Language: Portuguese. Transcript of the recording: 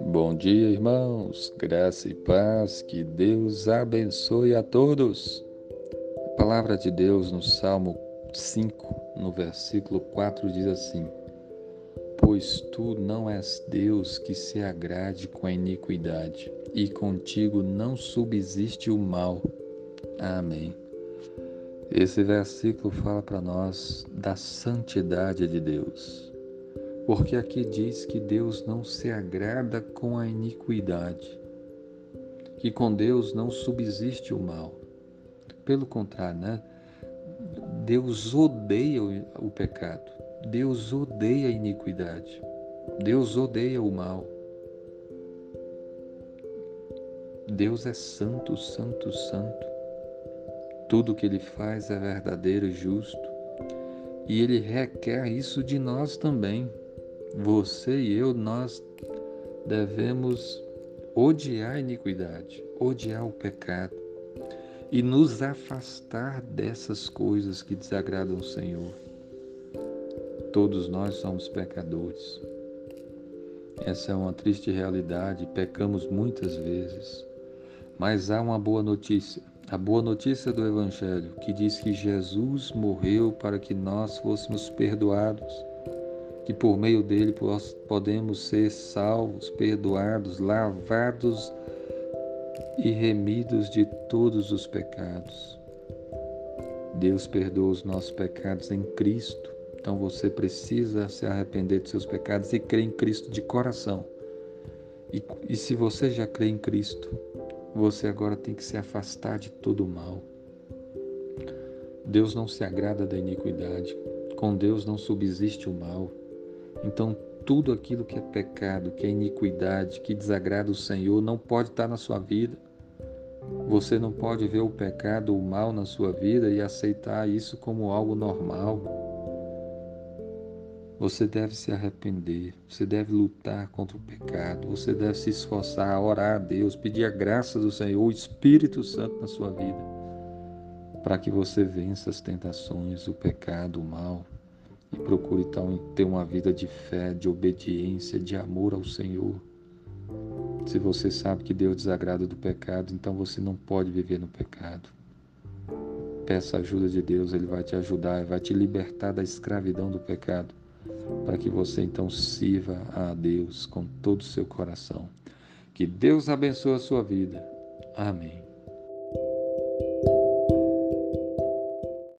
Bom dia, irmãos. Graça e paz. Que Deus abençoe a todos. A palavra de Deus no Salmo 5, no versículo 4 diz assim: Pois tu não és Deus que se agrade com a iniquidade, e contigo não subsiste o mal. Amém. Esse versículo fala para nós da santidade de Deus porque aqui diz que Deus não se agrada com a iniquidade, que com Deus não subsiste o mal. Pelo contrário, né? Deus odeia o pecado, Deus odeia a iniquidade, Deus odeia o mal. Deus é santo, santo, santo. Tudo que ele faz é verdadeiro e justo. E ele requer isso de nós também. Você e eu, nós devemos odiar a iniquidade, odiar o pecado e nos afastar dessas coisas que desagradam o Senhor. Todos nós somos pecadores. Essa é uma triste realidade, pecamos muitas vezes. Mas há uma boa notícia. A boa notícia do Evangelho, que diz que Jesus morreu para que nós fôssemos perdoados que por meio dele podemos ser salvos, perdoados, lavados e remidos de todos os pecados. Deus perdoa os nossos pecados em Cristo. Então você precisa se arrepender de seus pecados e crer em Cristo de coração. E, e se você já crê em Cristo, você agora tem que se afastar de todo o mal. Deus não se agrada da iniquidade. Com Deus não subsiste o mal. Então, tudo aquilo que é pecado, que é iniquidade, que desagrada o Senhor, não pode estar na sua vida. Você não pode ver o pecado, o mal na sua vida e aceitar isso como algo normal. Você deve se arrepender, você deve lutar contra o pecado, você deve se esforçar, orar a Deus, pedir a graça do Senhor, o Espírito Santo na sua vida, para que você vença as tentações, o pecado, o mal e procure então ter uma vida de fé, de obediência, de amor ao Senhor. Se você sabe que Deus desagrada do pecado, então você não pode viver no pecado. Peça a ajuda de Deus, Ele vai te ajudar, vai te libertar da escravidão do pecado, para que você então sirva a Deus com todo o seu coração. Que Deus abençoe a sua vida. Amém.